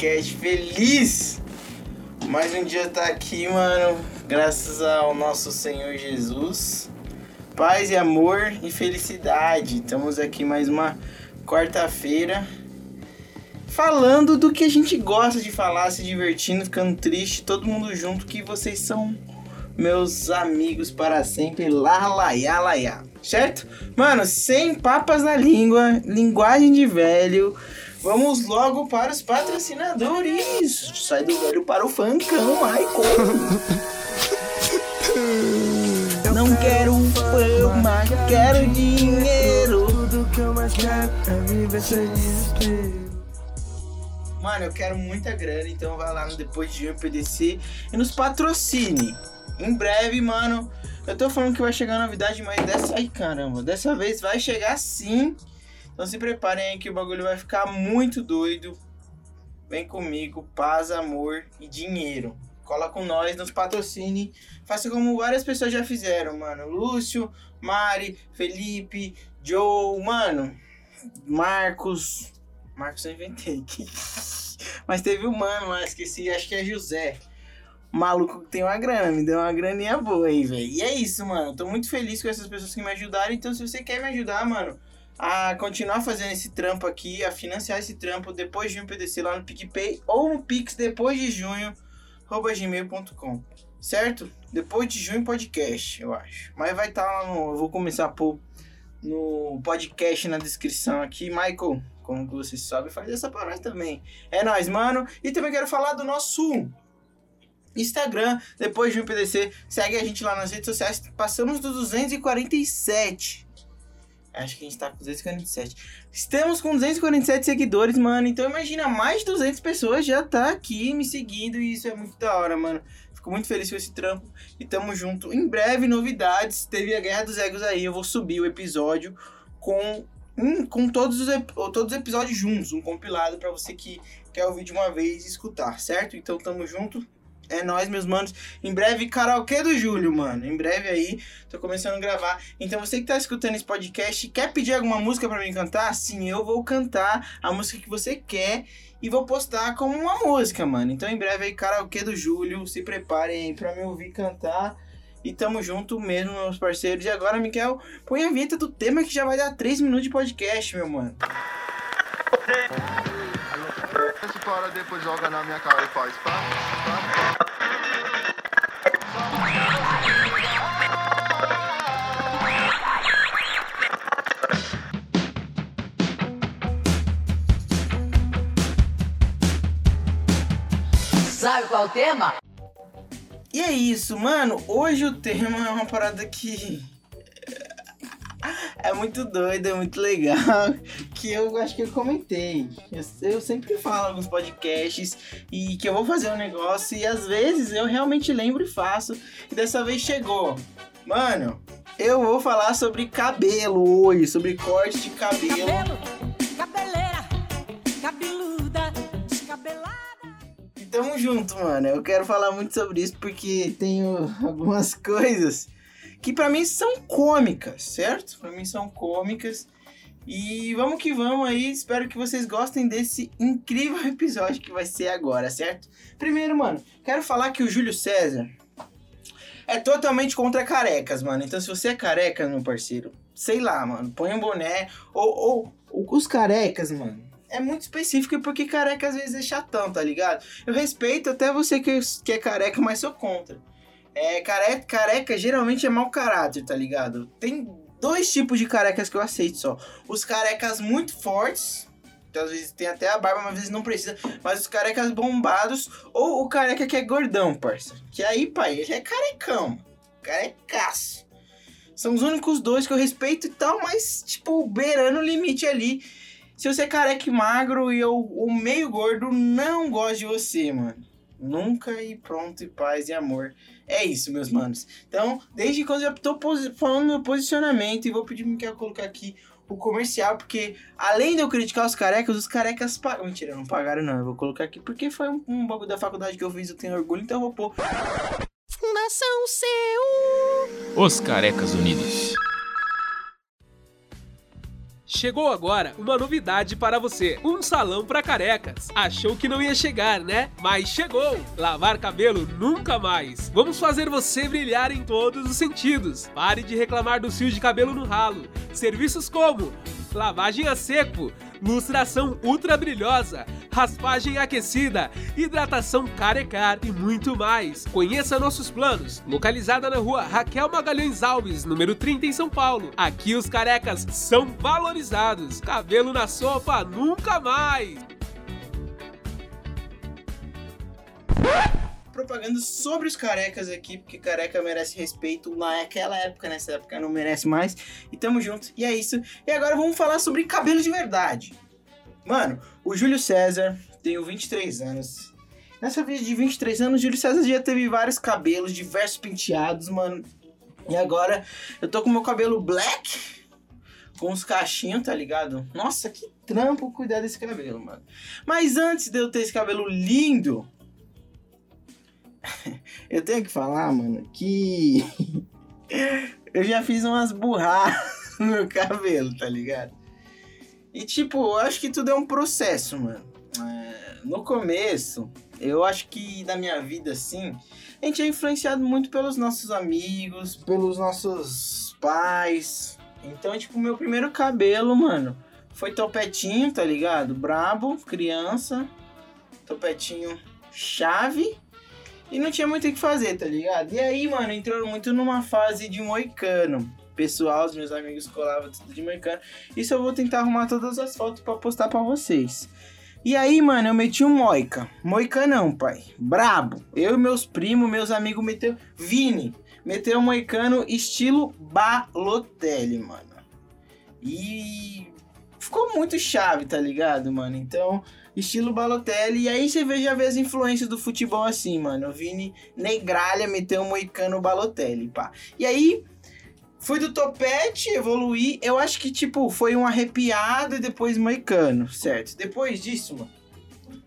podcast feliz! Mais um dia tá aqui, mano, graças ao nosso Senhor Jesus. Paz e amor e felicidade. Estamos aqui mais uma quarta-feira falando do que a gente gosta de falar, se divertindo, ficando triste, todo mundo junto, que vocês são meus amigos para sempre, lá, laiá, laiá, certo? Mano, sem papas na língua, linguagem de velho, vamos logo para os patrocinadores. Sai do velho para o funkão, Michael. Não quero fama, quero dinheiro. Tudo que eu mais quero é viver sem desespero. Mano, eu quero muita grana, então vai lá no Depois de Junho PDC e nos patrocine. Em breve, mano, eu tô falando que vai chegar novidade, mas dessa aí, caramba, dessa vez vai chegar sim. Então se preparem aí que o bagulho vai ficar muito doido. Vem comigo, paz, amor e dinheiro. Cola com nós, nos patrocine. Faça como várias pessoas já fizeram, mano. Lúcio, Mari, Felipe, Joe, mano, Marcos, Marcos eu inventei. Mas teve um mano lá, esqueci, acho que é José. O maluco que tem uma grana, me deu uma graninha boa aí, velho. E é isso, mano. Tô muito feliz com essas pessoas que me ajudaram. Então, se você quer me ajudar, mano, a continuar fazendo esse trampo aqui, a financiar esse trampo depois de junho PDC lá no PicPay ou no Pix depois de junho, gmail.com. Certo? Depois de junho podcast, eu acho. Mas vai estar tá lá no. Eu vou começar a pôr no podcast na descrição aqui. Michael, como você sabe, faz essa para nós também. É nóis, mano. E também quero falar do nosso Instagram, depois de um PDC. Segue a gente lá nas redes sociais. Passamos dos 247. Acho que a gente tá com 247. Estamos com 247 seguidores, mano. Então imagina, mais de 200 pessoas já tá aqui me seguindo. E isso é muito da hora, mano. Fico muito feliz com esse trampo. E tamo junto. Em breve, novidades. Teve a Guerra dos Egos aí. Eu vou subir o episódio com um, com todos os, todos os episódios juntos, um compilado para você que quer ouvir de uma vez e escutar, certo? Então tamo junto. É nós, meus manos. Em breve, karaokê do Júlio, mano. Em breve aí, tô começando a gravar. Então, você que tá escutando esse podcast, quer pedir alguma música para mim cantar? Sim, eu vou cantar a música que você quer e vou postar como uma música, mano. Então, em breve aí, karaokê do Júlio. Se preparem para me ouvir cantar. E tamo junto mesmo, meus parceiros. E agora, Miquel, põe a vinheta do tema que já vai dar 3 minutos de podcast, meu mano. Para depois joga na minha cara e faz pá, pá, Sabe qual é o tema? E é isso, mano. Hoje o tema é uma parada que. É muito doido, é muito legal. Que eu acho que eu comentei. Eu, eu sempre falo alguns podcasts e que eu vou fazer um negócio e às vezes eu realmente lembro e faço. E dessa vez chegou. Mano, eu vou falar sobre cabelo hoje, sobre corte de cabelo. Cabelo, tamo junto, mano. Eu quero falar muito sobre isso porque tenho algumas coisas que pra mim são cômicas, certo? Pra mim são cômicas. E vamos que vamos aí. Espero que vocês gostem desse incrível episódio que vai ser agora, certo? Primeiro, mano, quero falar que o Júlio César é totalmente contra carecas, mano. Então, se você é careca, meu parceiro, sei lá, mano, põe um boné. Ou, ou, ou os carecas, mano. É muito específico porque careca às vezes é chatão, tá ligado? Eu respeito até você que, que é careca, mas sou contra. É, careca, careca geralmente é mau caráter, tá ligado? Tem dois tipos de carecas que eu aceito só. Os carecas muito fortes, que às vezes tem até a barba, mas às vezes não precisa. Mas os carecas bombados, ou o careca que é gordão, parça. Que aí, pai, ele é carecão. Carecaço. São os únicos dois que eu respeito e tal, mas, tipo, beirando o limite ali. Se você é careca e magro e eu, o meio gordo, não gosto de você, mano. Nunca e pronto, e paz e amor. É isso, meus manos. Então, desde quando eu tô falando meu posicionamento, e vou pedir pro Miguel colocar aqui o comercial, porque além de eu criticar os carecas, os carecas pagam. Mentira, não pagaram não. Eu vou colocar aqui porque foi um, um bagulho da faculdade que eu fiz, eu tenho orgulho, então eu vou pôr. Fundação Seu. Os Carecas Unidos. Chegou agora uma novidade para você: um salão para carecas. Achou que não ia chegar, né? Mas chegou! Lavar cabelo nunca mais. Vamos fazer você brilhar em todos os sentidos. Pare de reclamar dos fios de cabelo no ralo. Serviços como lavagem a seco, lustração ultra brilhosa, raspagem aquecida, hidratação carecar e muito mais. Conheça nossos planos. Localizada na rua Raquel Magalhães Alves, número 30 em São Paulo. Aqui os carecas são valorizados. Cabelo na sopa nunca mais. Propaganda sobre os carecas aqui, porque careca merece respeito naquela época, nessa época não merece mais. E tamo junto. E é isso. E agora vamos falar sobre cabelo de verdade. Mano, o Júlio César, tenho 23 anos. Nessa vida de 23 anos, Júlio César já teve vários cabelos, diversos penteados, mano. E agora eu tô com meu cabelo black, com os cachinhos, tá ligado? Nossa, que trampo cuidar desse cabelo, mano. Mas antes de eu ter esse cabelo lindo, eu tenho que falar, mano, que eu já fiz umas burradas no meu cabelo, tá ligado? E tipo, eu acho que tudo é um processo, mano. É, no começo, eu acho que na minha vida, assim, a gente é influenciado muito pelos nossos amigos, pelos nossos pais. Então, tipo, meu primeiro cabelo, mano, foi topetinho, tá ligado? Brabo, criança, topetinho chave e não tinha muito o que fazer, tá ligado? E aí, mano, entrou muito numa fase de moicano. Pessoal, os meus amigos colavam tudo de moicano. Isso eu vou tentar arrumar todas as fotos para postar para vocês. E aí, mano, eu meti um moica. Moica não, pai. Brabo. Eu e meus primos, meus amigos meteu. Vini, meteu um moicano estilo Balotelli, mano. E ficou muito chave, tá ligado, mano? Então, estilo Balotelli. E aí você vê, já vê as influências do futebol assim, mano. O Vini Negralha meteu um moicano Balotelli, pá. E aí, fui do topete, evoluí. Eu acho que, tipo, foi um arrepiado e depois moicano, certo? Depois disso, mano,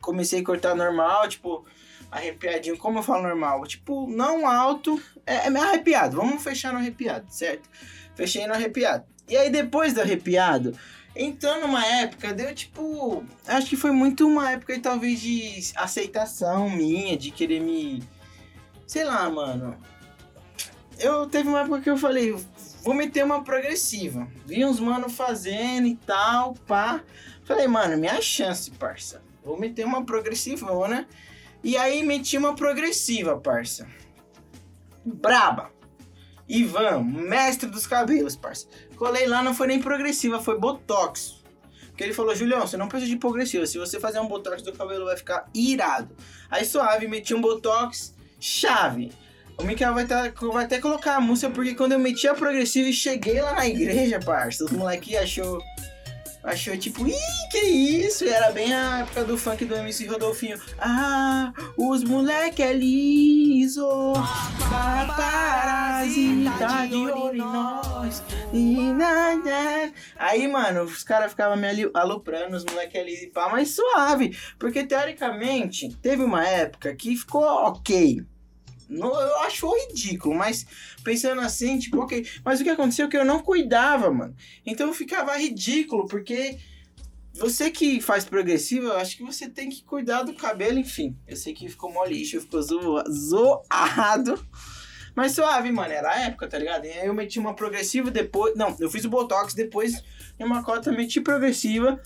comecei a cortar normal, tipo, arrepiadinho. Como eu falo normal? Tipo, não alto, é, é arrepiado. Vamos fechar no arrepiado, certo? Fechei no arrepiado. E aí, depois do arrepiado, então, numa época, deu tipo. Acho que foi muito uma época, talvez, de aceitação minha, de querer me. Sei lá, mano. Eu teve uma época que eu falei, vou meter uma progressiva. Vi uns mano fazendo e tal, pá. Falei, mano, minha chance, parça. Vou meter uma progressiva, né? E aí meti uma progressiva, parça. Braba. Ivan, mestre dos cabelos, parça. Colei lá, não foi nem progressiva, foi botox. Porque ele falou, Julião, você não precisa de progressiva. Se você fazer um botox do cabelo, vai ficar irado. Aí suave, meti um botox, chave. O Mikael vai, tá, vai até colocar a música, porque quando eu meti a progressiva e cheguei lá na igreja, parça, os moleques achou achou tipo, ih, que isso? E era bem a época do funk do MC Rodolfinho. Ah, os moleque é liso, parasita de olho em nós. E nada. Aí, mano, os caras ficavam me aloprando, os moleque é liso e pá, mas suave. Porque teoricamente, teve uma época que ficou ok. Eu acho ridículo, mas pensando assim, tipo, ok. Mas o que aconteceu é que eu não cuidava, mano. Então ficava ridículo, porque você que faz progressivo, eu acho que você tem que cuidar do cabelo, enfim. Eu sei que ficou mó lixo, ficou zo zoado. Mas suave, mano, era a época, tá ligado? E aí eu meti uma progressiva depois. Não, eu fiz o Botox depois em uma cota, meti progressiva.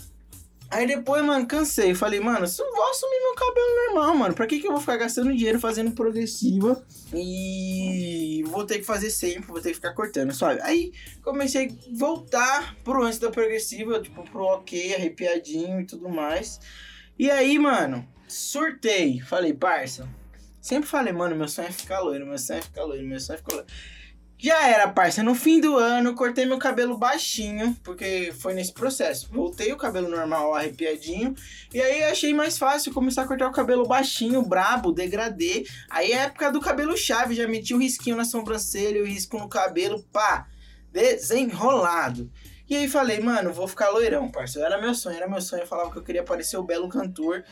Aí depois, mano, cansei. Falei, mano, vou assumir meu cabelo normal, mano. Pra que, que eu vou ficar gastando dinheiro fazendo progressiva? E vou ter que fazer sempre, vou ter que ficar cortando, sabe? Aí comecei a voltar pro antes da progressiva, tipo, pro ok, arrepiadinho e tudo mais. E aí, mano, surtei. Falei, parça. Sempre falei, mano, meu sonho é ficar loiro, meu sonho é ficar loiro, meu sonho é ficar loiro. Já era, parça. No fim do ano, cortei meu cabelo baixinho, porque foi nesse processo. Voltei o cabelo normal, arrepiadinho. E aí achei mais fácil começar a cortar o cabelo baixinho, brabo, degradê. Aí é época do cabelo chave, já meti o um risquinho na sobrancelha, o um risco no cabelo, pá, desenrolado. E aí falei, mano, vou ficar loirão, parça. Era meu sonho, era meu sonho. Eu falava que eu queria parecer o belo cantor.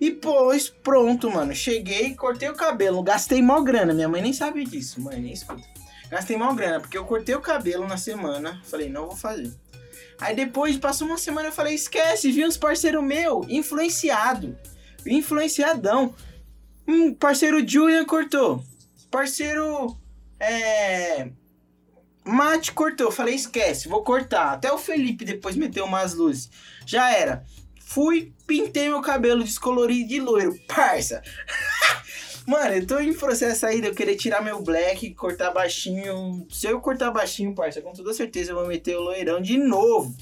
E pois, pronto, mano. Cheguei, cortei o cabelo, gastei mó grana. Minha mãe nem sabe disso, mãe, nem escuta. Gastei mal grana, porque eu cortei o cabelo na semana. Falei, não vou fazer. Aí depois, passou uma semana, eu falei, esquece, vi uns parceiro meu, influenciado. Influenciadão. Um parceiro Julian cortou. Parceiro. É. Mate cortou. Falei, esquece, vou cortar. Até o Felipe depois meteu umas luzes. Já era. Fui, pintei meu cabelo descolorido de loiro. Parça. Mano, eu tô em processo aí de eu querer tirar meu black, cortar baixinho. Se eu cortar baixinho, parça, com toda certeza eu vou meter o loirão de novo.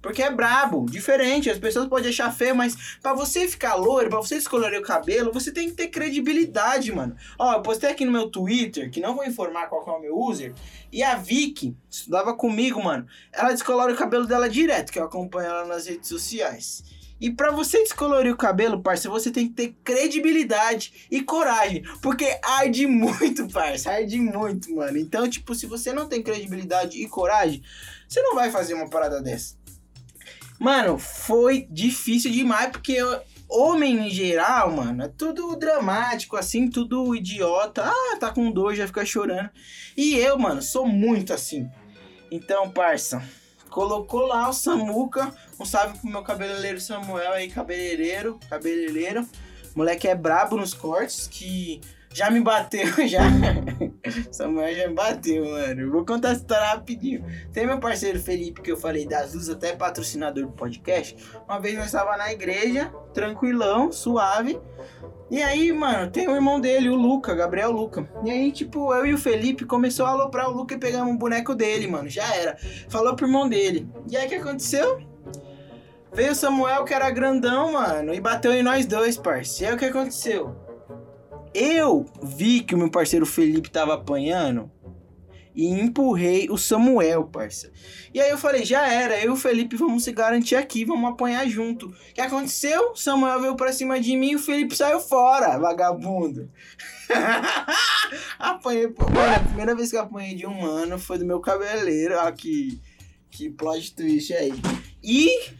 Porque é brabo, diferente. As pessoas podem achar feio, mas pra você ficar loiro, pra você descolorir o cabelo, você tem que ter credibilidade, mano. Ó, eu postei aqui no meu Twitter, que não vou informar qual que é o meu user, e a Vicky estudava comigo, mano. Ela descolora o cabelo dela direto, que eu acompanho ela nas redes sociais. E pra você descolorir o cabelo, parça, você tem que ter credibilidade e coragem. Porque arde muito, parça. Arde muito, mano. Então, tipo, se você não tem credibilidade e coragem, você não vai fazer uma parada dessa. Mano, foi difícil demais, porque eu- homem em geral, mano, é tudo dramático, assim, tudo idiota. Ah, tá com dor, já fica chorando. E eu, mano, sou muito assim. Então, parça, colocou lá o Samuca. Um salve pro meu cabeleireiro Samuel aí, cabeleireiro, cabeleireiro. Moleque é brabo nos cortes, que já me bateu, já. Samuel já me bateu, mano. Vou contar essa história rapidinho. Tem meu parceiro Felipe, que eu falei das luzes, até patrocinador do podcast. Uma vez nós estava na igreja, tranquilão, suave. E aí, mano, tem o irmão dele, o Luca, Gabriel Luca. E aí, tipo, eu e o Felipe começou a aloprar o Luca e pegamos um boneco dele, mano. Já era. Falou pro irmão dele. E aí, o que aconteceu? Veio o Samuel, que era grandão, mano, e bateu em nós dois, parceiro. E aí, o que aconteceu? Eu vi que o meu parceiro Felipe tava apanhando e empurrei o Samuel, parça. E aí eu falei, já era, eu e o Felipe vamos se garantir aqui, vamos apanhar junto. O que aconteceu? Samuel veio pra cima de mim e o Felipe saiu fora, vagabundo. apanhei, mano, a primeira vez que eu apanhei de um mano foi do meu cabeleireiro, ó, que, que plot twist aí. E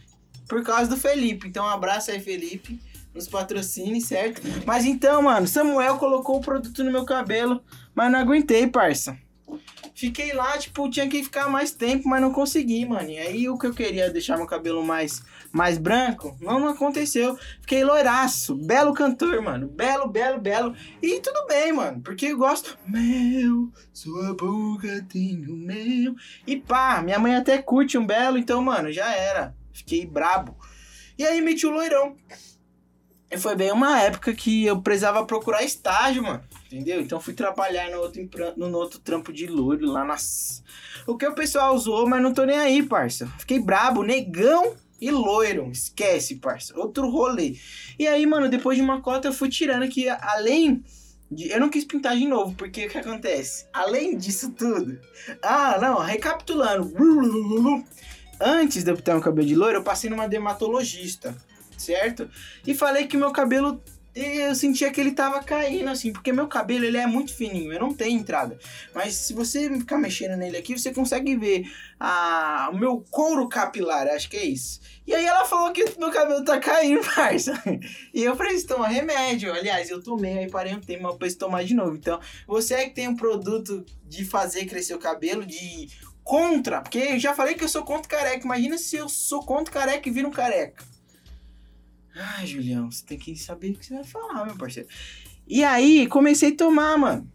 por causa do Felipe, então um abraço aí, Felipe. Nos patrocine, certo? Mas então, mano, Samuel colocou o produto no meu cabelo, mas não aguentei, parça. Fiquei lá, tipo, tinha que ficar mais tempo, mas não consegui, mano. E aí o que eu queria deixar meu cabelo mais, mais branco, não, aconteceu. Fiquei loiraço, belo cantor, mano. Belo, belo, belo. E tudo bem, mano, porque eu gosto. Meu, sua boca tem o meu. E pá, minha mãe até curte um belo, então, mano, já era. Fiquei brabo. E aí meti o loirão. Foi bem uma época que eu precisava procurar estágio, mano. Entendeu? Então fui trabalhar no outro, no outro trampo de loiro lá nas. O que o pessoal usou, mas não tô nem aí, parça. Fiquei brabo, negão e loiro. Esquece, parça. Outro rolê. E aí, mano, depois de uma cota eu fui tirando que além. De... Eu não quis pintar de novo, porque o que acontece? Além disso tudo. Ah, não, recapitulando. Antes de eu pintar meu cabelo de loiro, eu passei numa dermatologista, certo? E falei que meu cabelo eu sentia que ele tava caindo, assim, porque meu cabelo ele é muito fininho, eu não tenho entrada. Mas se você ficar mexendo nele aqui, você consegue ver a, o meu couro capilar, acho que é isso. E aí ela falou que meu cabelo tá caindo, parça. E eu preciso tomar remédio. Aliás, eu tomei, aí parei um tempo, mas preciso tomar de novo. Então, você é que tem um produto de fazer crescer o cabelo, de contra, porque eu já falei que eu sou contra careca. Imagina se eu sou contra careca e viro um careca. Ai, Julião, você tem que saber o que você vai falar, meu parceiro. E aí, comecei a tomar, mano.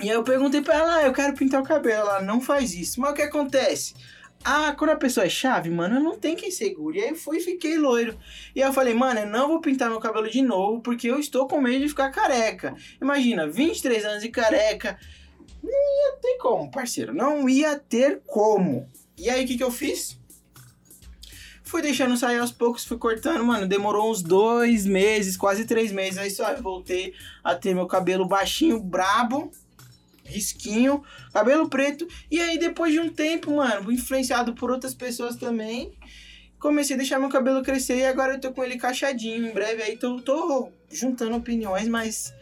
E aí eu perguntei pra ela, ah, eu quero pintar o cabelo. Ela não faz isso. Mas o que acontece? Ah, quando a pessoa é chave, mano, não tenho quem segure. E aí eu fui e fiquei loiro. E aí eu falei, mano, eu não vou pintar meu cabelo de novo, porque eu estou com medo de ficar careca. Imagina, 23 anos de careca. Não ia ter como, parceiro. Não ia ter como. E aí, o que que eu fiz? Fui deixando sair aos poucos, fui cortando, mano. Demorou uns dois meses, quase três meses. Aí só voltei a ter meu cabelo baixinho, brabo, risquinho, cabelo preto. E aí, depois de um tempo, mano, influenciado por outras pessoas também, comecei a deixar meu cabelo crescer e agora eu tô com ele cacheadinho. Em breve aí tô, tô juntando opiniões, mas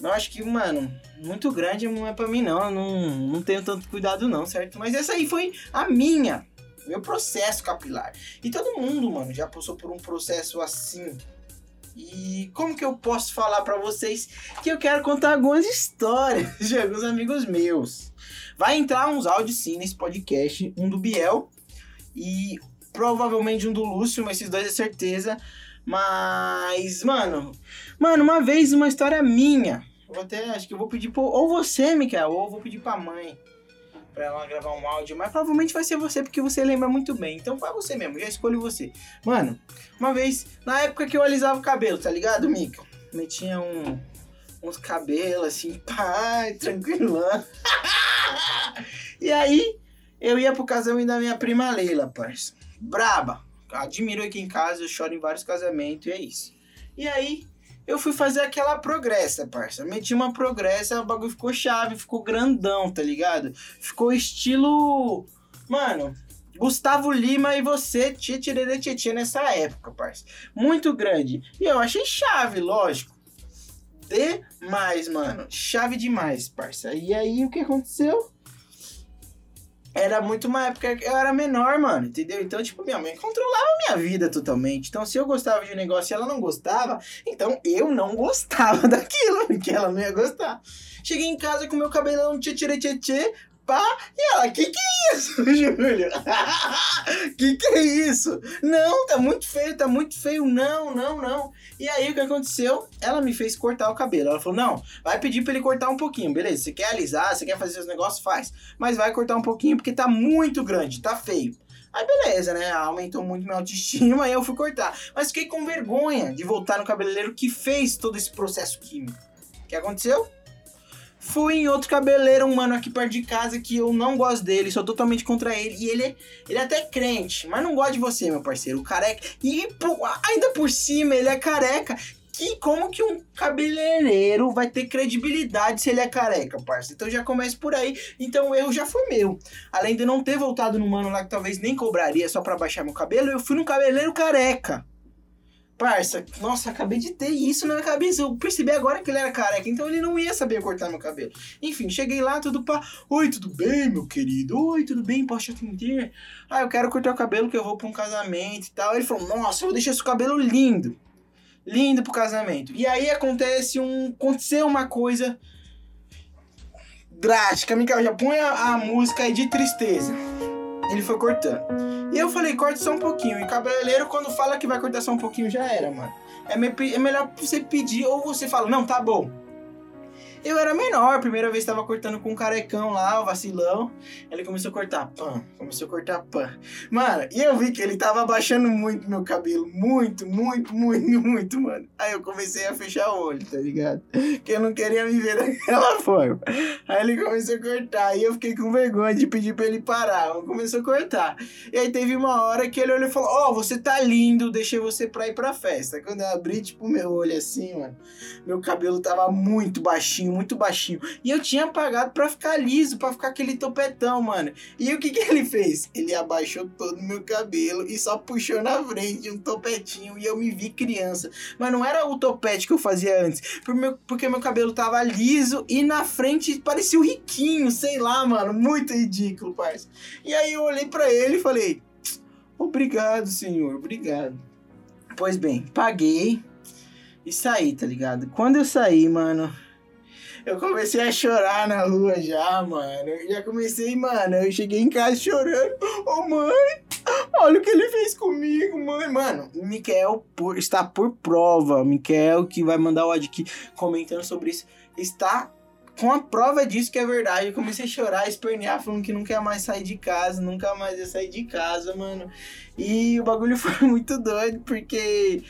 eu acho que, mano, muito grande não é pra mim, não. Eu não, não tenho tanto cuidado, não, certo? Mas essa aí foi a minha meu processo capilar. E todo mundo, mano, já passou por um processo assim. E como que eu posso falar pra vocês que eu quero contar algumas histórias de alguns amigos meus. Vai entrar uns áudios sim nesse podcast, um do Biel e provavelmente um do Lúcio, mas esses dois é certeza. Mas, mano, mano, uma vez uma história minha. Eu até, acho que eu vou pedir pro, ou você, Mikael, ou eu vou pedir pra mãe pra ela gravar um áudio, mas provavelmente vai ser você porque você lembra muito bem. Então vai você mesmo, já escolho você. Mano, uma vez, na época que eu alisava o cabelo, tá ligado, Mika? Metia um, uns cabelos assim, pai, tranquilão. e aí, eu ia pro casamento da minha prima Leila, parça. Braba. Admiro aqui em casa, eu choro em vários casamentos e é isso. E aí, eu fui fazer aquela progressa, parça. Meti uma progressa, o bagulho ficou chave, ficou grandão, tá ligado? Ficou estilo. Mano, Gustavo Lima e você, tia tirere tia nessa época, parça. Muito grande. E eu achei chave, lógico. Demais, mano. Chave demais, parça. E aí, o que aconteceu? Era muito uma época que eu era menor, mano, entendeu? Então, tipo, minha mãe controlava minha vida totalmente. Então, se eu gostava de um negócio e ela não gostava, então eu não gostava daquilo, porque ela não ia gostar. Cheguei em casa com meu cabelão tchê tchê tchê tchê, pá, e ela, que que é isso, Júlio? que que é isso? Não, tá muito feio, tá muito feio, não, não, não. E aí, o que aconteceu? Ela me fez cortar o cabelo. Ela falou, não, vai pedir pra ele cortar um pouquinho, beleza? Você quer alisar, você quer fazer seus negócios, faz. Mas vai cortar um pouquinho porque tá muito grande, tá feio. Aí beleza, né? Aumentou muito minha autoestima e eu fui cortar. Mas fiquei com vergonha de voltar no cabeleireiro que fez todo esse processo químico. O que aconteceu? Fui em outro cabeleireiro, um mano aqui perto de casa que eu não gosto dele, sou totalmente contra ele. E ele, ele é até crente, mas não gosta de você, meu parceiro. O careca. E pô, ainda por cima, ele é careca. E como que um cabeleireiro vai ter credibilidade se ele é careca, parça? Então já começa por aí. Então o erro já foi meu. Além de não ter voltado no mano lá que talvez nem cobraria só pra baixar meu cabelo, eu fui no cabeleireiro careca. Parça, nossa, acabei de ter isso na minha cabeça. Eu percebi agora que ele era careca, então ele não ia saber cortar meu cabelo. Enfim, cheguei lá, tudo pá. Oi, tudo bem, meu querido? Oi, tudo bem? Posso te atender? Ah, eu quero cortar o cabelo que eu vou pra um casamento e tal. Ele falou, nossa, eu vou deixar esse cabelo lindo. Lindo pro casamento. E aí acontece um. Aconteceu uma coisa drástica. Mikael, já põe a, a música aí de tristeza. Ele foi cortando. E eu falei, corta só um pouquinho. E cabeleireiro, quando fala que vai cortar só um pouquinho, já era, mano. É, me- é melhor você pedir ou você fala, não, tá bom. Eu era menor, primeira vez tava cortando com um carecão lá, o vacilão. Ele começou a cortar pã, começou a cortar pã. Mano, e eu vi que ele tava abaixando muito meu cabelo. Muito, muito, muito, muito, mano. Aí eu comecei a fechar o olho, tá ligado? Que eu não queria me ver daquela forma. Aí ele começou a cortar. E eu fiquei com vergonha de pedir pra ele parar. Ele começou a cortar. E aí teve uma hora que ele olhou e falou: Ó, você tá lindo, deixei você pra ir pra festa. Quando eu abri, tipo, meu olho assim, mano, meu cabelo tava muito baixinho, muito baixinho. E eu tinha pagado pra ficar liso, pra ficar aquele topetão, mano. E o que que ele fez? Ele abaixou todo o meu cabelo e só puxou na frente um topetinho. E eu me vi criança. Mas não era o topete que eu fazia antes. Porque meu cabelo tava liso e na frente parecia o riquinho, sei lá, mano. Muito ridículo, parça. E aí eu olhei pra ele e falei: Obrigado, senhor, obrigado. Pois bem, paguei e saí, tá ligado? Quando eu saí, mano, eu comecei a chorar na rua já, mano. Eu já comecei, mano. Eu cheguei em casa chorando. Ô, mãe, olha o que ele fez comigo, mãe. Mano, o Miquel por, está por prova. O Miquel, que vai mandar o aqui comentando sobre isso, está com a prova disso que é verdade. Eu comecei a chorar, a espernear, falando que não quer mais sair de casa, nunca mais ia sair de casa, mano. E o bagulho foi muito doido, porque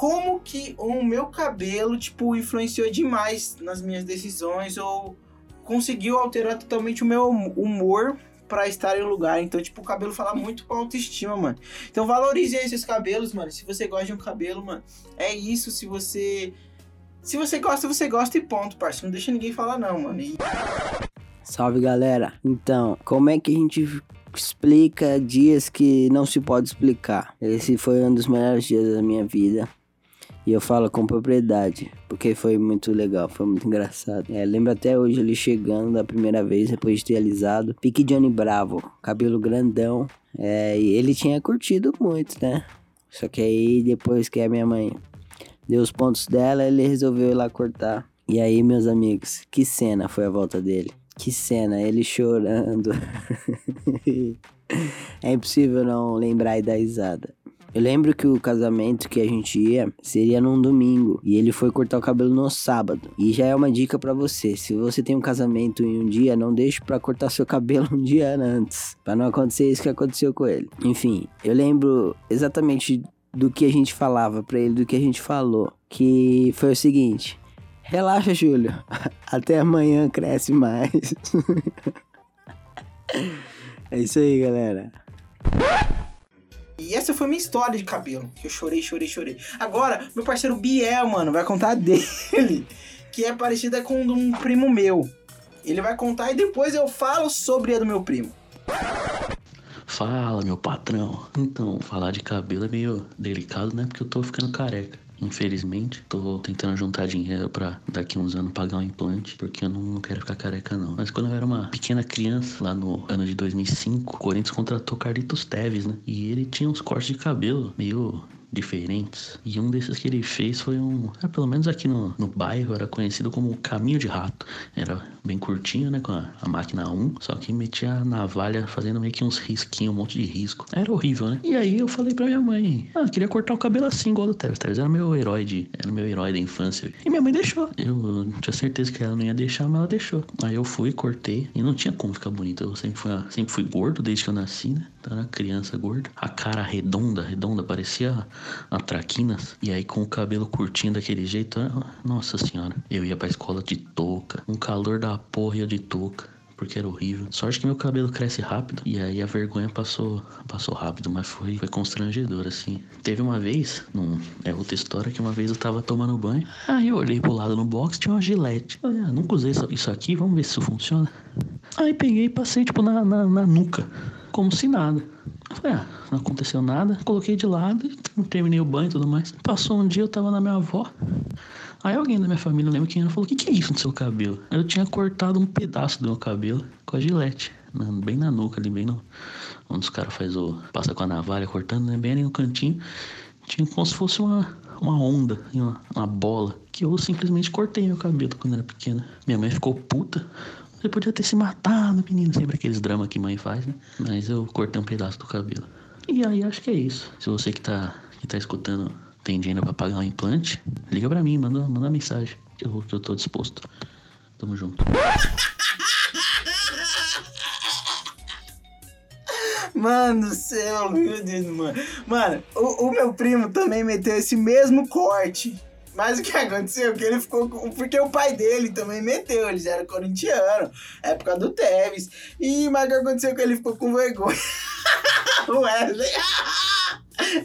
como que o meu cabelo, tipo, influenciou demais nas minhas decisões ou conseguiu alterar totalmente o meu humor pra estar em um lugar. Então, tipo, o cabelo fala muito com autoestima, mano. Então, valorize aí seus cabelos, mano. Se você gosta de um cabelo, mano, é isso. Se você. Se você gosta, você gosta e ponto, parceiro. Não deixa ninguém falar, não, mano. E Salve galera! Então, como é que a gente explica dias que não se pode explicar? Esse foi um dos melhores dias da minha vida. E eu falo com propriedade, porque foi muito legal, foi muito engraçado. É, lembro até hoje ele chegando da primeira vez, depois de ter alisado. Pique Johnny Bravo, cabelo grandão. É, e ele tinha curtido muito, né? Só que aí depois que a minha mãe deu os pontos dela, ele resolveu ir lá cortar. E aí, meus amigos, que cena foi a volta dele? Que cena, ele chorando. é impossível não lembrar e dar risada. Eu lembro que o casamento que a gente ia seria num domingo e ele foi cortar o cabelo no sábado. E já é uma dica para você, se você tem um casamento em um dia, não deixe para cortar seu cabelo um dia antes, para não acontecer isso que aconteceu com ele. Enfim, eu lembro exatamente do que a gente falava para ele, do que a gente falou, que foi o seguinte: Relaxa, Júlio. Até amanhã cresce mais. é isso aí, galera. E essa foi minha história de cabelo. Que eu chorei, chorei, chorei. Agora, meu parceiro Biel, mano, vai contar dele. Que é parecida com um primo meu. Ele vai contar e depois eu falo sobre a do meu primo. Fala, meu patrão. Então, falar de cabelo é meio delicado, né? Porque eu tô ficando careca. Infelizmente, tô tentando juntar dinheiro para daqui uns anos pagar um implante, porque eu não, não, quero ficar careca não. Mas quando eu era uma pequena criança, lá no ano de 2005, o Corinthians contratou Carlitos Teves, né? E ele tinha uns cortes de cabelo meio diferentes. E um desses que ele fez foi um. É, pelo menos aqui no, no bairro era conhecido como Caminho de Rato. Era bem curtinho, né? Com a, a máquina 1. Só que metia a navalha fazendo meio que uns risquinhos, um monte de risco. Era horrível, né? E aí eu falei pra minha mãe: Ah, queria cortar o cabelo assim, igual do Teres. Teres era meu herói de. Era meu herói da infância. E minha mãe deixou. Eu tinha certeza que ela não ia deixar, mas ela deixou. Aí eu fui, cortei. E não tinha como ficar bonito. Eu sempre fui, sempre fui gordo desde que eu nasci, né? Era criança gorda. A cara redonda, redonda, parecia a traquinas. E aí com o cabelo curtinho daquele jeito, nossa senhora. Eu ia pra escola de touca. Um calor da porra ia de touca porque era horrível. Sorte que meu cabelo cresce rápido e aí a vergonha passou passou rápido, mas foi, foi constrangedor, assim. Teve uma vez, num, é outra história, que uma vez eu tava tomando banho, aí eu olhei pro lado no box, tinha uma gilete. Eu ah, nunca usei isso aqui, vamos ver se isso funciona. Aí peguei e passei, tipo, na, na, na nuca, como se nada. Eu falei, ah, não aconteceu nada. Coloquei de lado, terminei o banho e tudo mais. Passou um dia, eu tava na minha avó. Aí alguém da minha família, lembra quem era, falou: O que, que é isso no seu cabelo? Eu tinha cortado um pedaço do meu cabelo com a gilete, bem na nuca, ali, bem no. Onde os caras faz o. passa com a navalha cortando, né? Bem ali no cantinho. Tinha como se fosse uma, uma onda, uma, uma bola. Que eu simplesmente cortei meu cabelo quando era pequena. Minha mãe ficou puta. Você podia ter se matado, menino. Sempre aqueles dramas que mãe faz, né? Mas eu cortei um pedaço do cabelo. E aí acho que é isso. Se você que tá, que tá escutando tem dinheiro pra pagar um implante, liga pra mim, manda, manda mensagem. Que eu, que eu tô disposto. Tamo junto. Mano do céu, meu Deus, mano. Mano, o, o meu primo também meteu esse mesmo corte. Mas o que aconteceu? Que ele ficou. Porque o pai dele também meteu, eles eram corintianos, época do Tevez. E mas o que aconteceu? Que ele ficou com vergonha. o Wesley.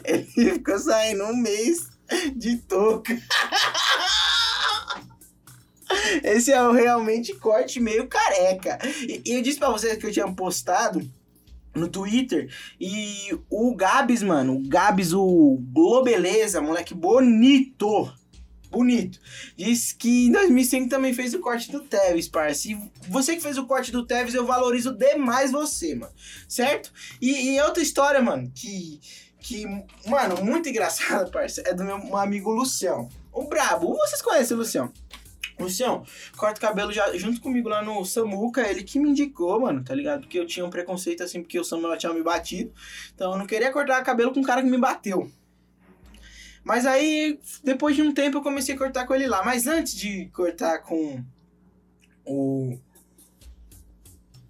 ele ficou saindo um mês de touca. Esse é o realmente corte meio careca. E, eu disse pra vocês que eu tinha postado no Twitter. E o Gabs, mano, o Gabs, o Globeleza, moleque bonito bonito. Diz que em 2005 também fez o corte do Tevez, parça. E você que fez o corte do Tevez, eu valorizo demais você, mano. Certo? E, e outra história, mano, que, que, mano, muito engraçada, parça, é do meu amigo Lucião. O Brabo. Vocês conhecem o Lucião? Lucião, corta o cabelo já junto comigo lá no Samuca, ele que me indicou, mano, tá ligado? Porque eu tinha um preconceito assim, porque o Samuel tinha me batido. Então eu não queria cortar o cabelo com um cara que me bateu. Mas aí, depois de um tempo, eu comecei a cortar com ele lá. Mas antes de cortar com o.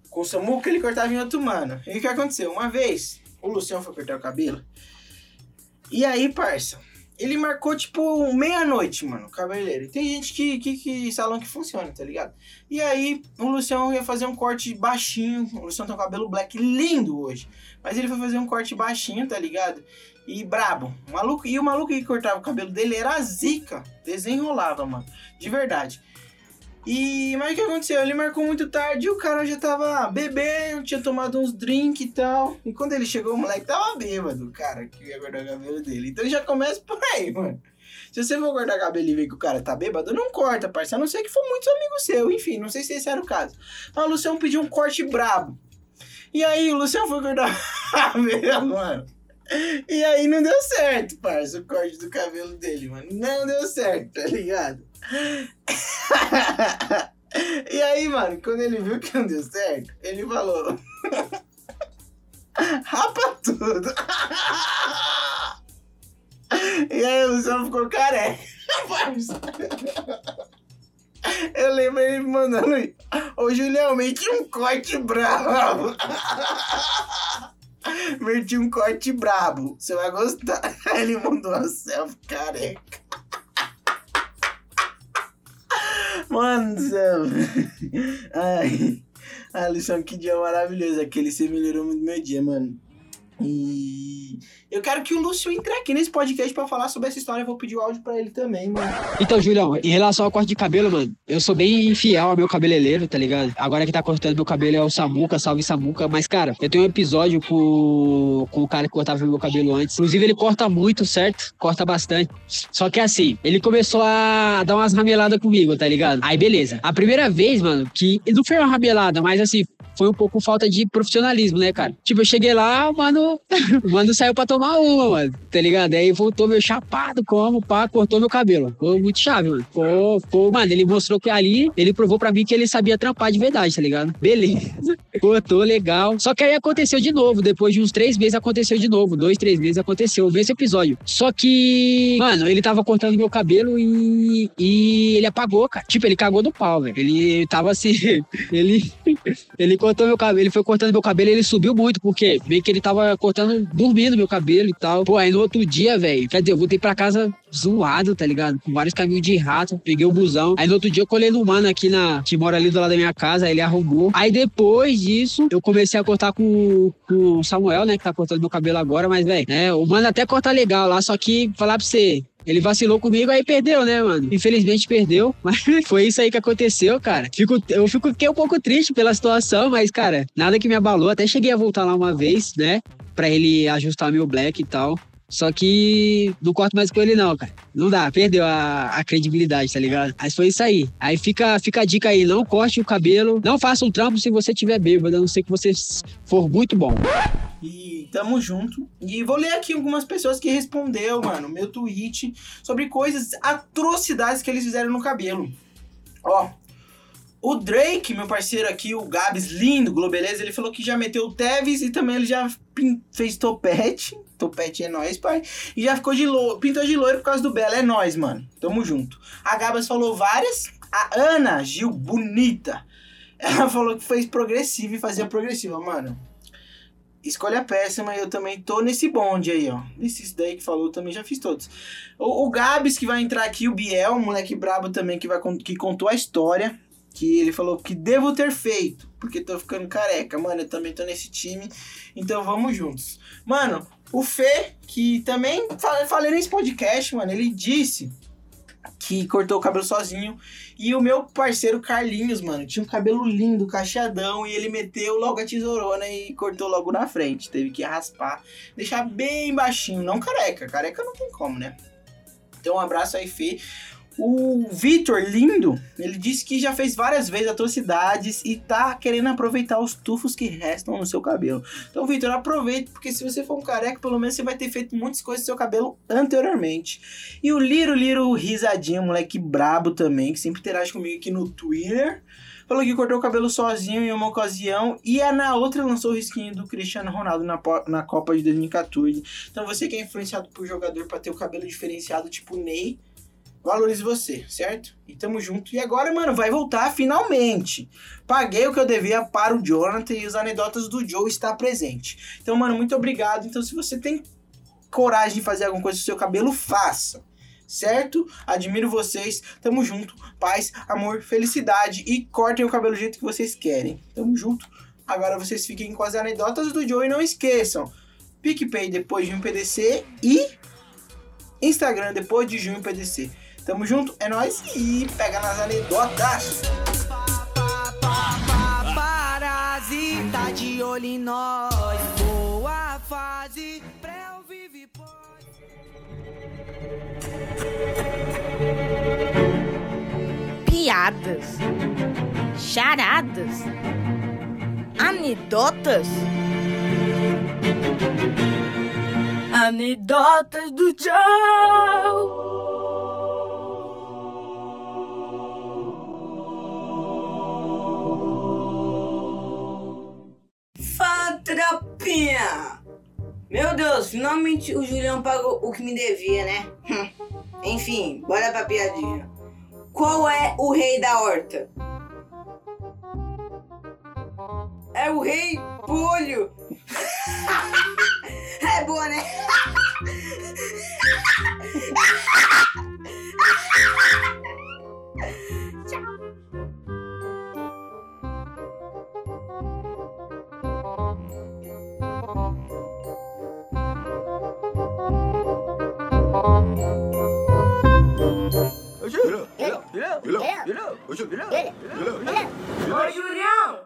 Com o Samuca, ele cortava em outro mano. E o que aconteceu? Uma vez, o Luciano foi cortar o cabelo. E aí, parça, ele marcou tipo meia-noite, mano, o cabeleireiro. E tem gente que, que, que salão que funciona, tá ligado? E aí, o Luciano ia fazer um corte baixinho. O Luciano tem um cabelo black lindo hoje. Mas ele foi fazer um corte baixinho, tá ligado? E brabo. Maluco, e o maluco que cortava o cabelo dele era zica. Desenrolava, mano. De verdade. E mas o que aconteceu? Ele marcou muito tarde e o cara já tava bebendo, tinha tomado uns drinks e tal. E quando ele chegou, o moleque tava bêbado, cara que ia guardar o cabelo dele. Então já começa por aí, mano. Se você for guardar cabelo e ver que o cara tá bêbado, não corta, parceiro. A não ser que for muitos amigos seu. Enfim, não sei se esse era o caso. Mas o Luciano pediu um corte brabo. E aí, o Luciano foi guardar cabelo, mano. E aí não deu certo, parça, o corte do cabelo dele, mano. Não deu certo, tá ligado? E aí, mano, quando ele viu que não deu certo, ele falou: Rapa tudo. E aí o Luciano ficou careca. parça. Eu lembro ele me mandando. Ô Julião, meti um corte brabo. Meti um corte brabo. Você vai gostar. Ele mandou uma selfie careca. Mano do céu. Ai. Alisson, que dia maravilhoso. Aquele você melhorou muito meu dia, mano. E eu quero que o Lúcio entre aqui nesse podcast pra falar sobre essa história. Eu vou pedir o áudio pra ele também, mano. Então, Julião, em relação ao corte de cabelo, mano, eu sou bem fiel ao meu cabeleireiro, tá ligado? Agora que tá cortando meu cabelo é o Samuca, salve Samuca. Mas, cara, eu tenho um episódio com, com o cara que cortava meu cabelo antes. Inclusive, ele corta muito, certo? Corta bastante. Só que assim, ele começou a dar umas rameladas comigo, tá ligado? Aí, beleza. A primeira vez, mano, que. Não foi uma ramelada, mas assim, foi um pouco falta de profissionalismo, né, cara? Tipo, eu cheguei lá, mano, o mano saiu pra tomar uma, mano, tá ligado? Aí voltou meu chapado, como, pá, cortou meu cabelo. Foi muito chave, mano. Pô, pô, mano, ele mostrou que ali, ele provou pra mim que ele sabia trampar de verdade, tá ligado? Beleza. Cortou, legal. Só que aí aconteceu de novo, depois de uns três meses aconteceu de novo, dois, três meses aconteceu, o mesmo episódio. Só que, mano, ele tava cortando meu cabelo e, e ele apagou, cara. Tipo, ele cagou no pau, velho. Ele tava assim, ele, ele cortou meu cabelo, ele foi cortando meu cabelo e ele subiu muito, porque meio que ele tava cortando, dormindo meu cabelo e tal. Pô, aí no outro dia, velho, quer dizer, eu voltei pra casa zoado, tá ligado? Com vários caminhos de rato, peguei o busão. Aí no outro dia eu colhei no mano aqui na, que mora ali do lado da minha casa, aí ele arrumou. Aí depois disso, eu comecei a cortar com, com o Samuel, né, que tá cortando meu cabelo agora, mas, velho, né, o mano até corta legal lá, só que falar pra você, ele vacilou comigo, aí perdeu, né, mano? Infelizmente perdeu, mas foi isso aí que aconteceu, cara. Fico, eu fico, fiquei um pouco triste pela situação, mas, cara, nada que me abalou. Até cheguei a voltar lá uma vez, né? Pra ele ajustar meu black e tal. Só que não corto mais com ele, não, cara. Não dá, perdeu a, a credibilidade, tá ligado? Mas foi isso aí. Aí fica, fica a dica aí: não corte o cabelo, não faça um trampo se você tiver bêbado, a não ser que você for muito bom. E tamo junto. E vou ler aqui algumas pessoas que respondeu, mano, meu tweet sobre coisas, atrocidades que eles fizeram no cabelo. Ó, o Drake, meu parceiro aqui, o Gabs lindo, Globeleza, ele falou que já meteu o Tevez e também ele já fez topete. Topete é nóis, pai. E já ficou de loiro, pintou de loiro por causa do Bela. É nóis, mano. Tamo junto. A Gabas falou várias. A Ana Gil, bonita. Ela falou que fez progressiva e fazia progressiva, mano. Escolha péssima, eu também tô nesse bonde aí, ó. Nesses daí que falou, também já fiz todos. O, o Gabs que vai entrar aqui, o Biel, moleque brabo também que, vai, que contou a história. Que ele falou que devo ter feito, porque tô ficando careca. Mano, eu também tô nesse time, então vamos juntos. Mano, o Fê, que também fa- falei nesse podcast, mano, ele disse que cortou o cabelo sozinho. E o meu parceiro Carlinhos, mano, tinha um cabelo lindo, cacheadão, e ele meteu logo a tesourona e cortou logo na frente. Teve que raspar, deixar bem baixinho, não careca. Careca não tem como, né? Então, um abraço aí, Fê. O Vitor, lindo, ele disse que já fez várias vezes atrocidades e tá querendo aproveitar os tufos que restam no seu cabelo. Então, Vitor, aproveite, porque se você for um careca, pelo menos você vai ter feito muitas coisas no seu cabelo anteriormente. E o Liro Liro Risadinho, moleque brabo também, que sempre interage comigo aqui no Twitter. Falou que cortou o cabelo sozinho em uma ocasião e a na outra lançou o risquinho do Cristiano Ronaldo na, na Copa de 2014. Então você que é influenciado por jogador pra ter o cabelo diferenciado, tipo Ney, valorize você, certo? E tamo junto. E agora, mano, vai voltar finalmente. Paguei o que eu devia para o Jonathan e os anedotas do Joe está presente. Então, mano, muito obrigado. Então, se você tem coragem de fazer alguma coisa com seu cabelo, faça. Certo? Admiro vocês. Tamo junto. Paz, amor, felicidade. E cortem o cabelo do jeito que vocês querem. Tamo junto. Agora vocês fiquem com as anedotas do Joe e não esqueçam. PicPay depois de um PDC e Instagram depois de junho PDC. Tamo junto, é nóis e pega nas anedotas. Parasita de olho em nós. Boa fase, pré vive pode. piadas, charadas, anedotas. Anedotas do Joe. Meu Deus, finalmente o Julião pagou o que me devia, né? Enfim, bora pra piadinha. Qual é o rei da horta? É o rei Polho. é boa, né? Yellow. Yellow. Yellow. Yellow. Yellow. Yellow. Yellow. Yellow. Yellow. Yellow. Yellow.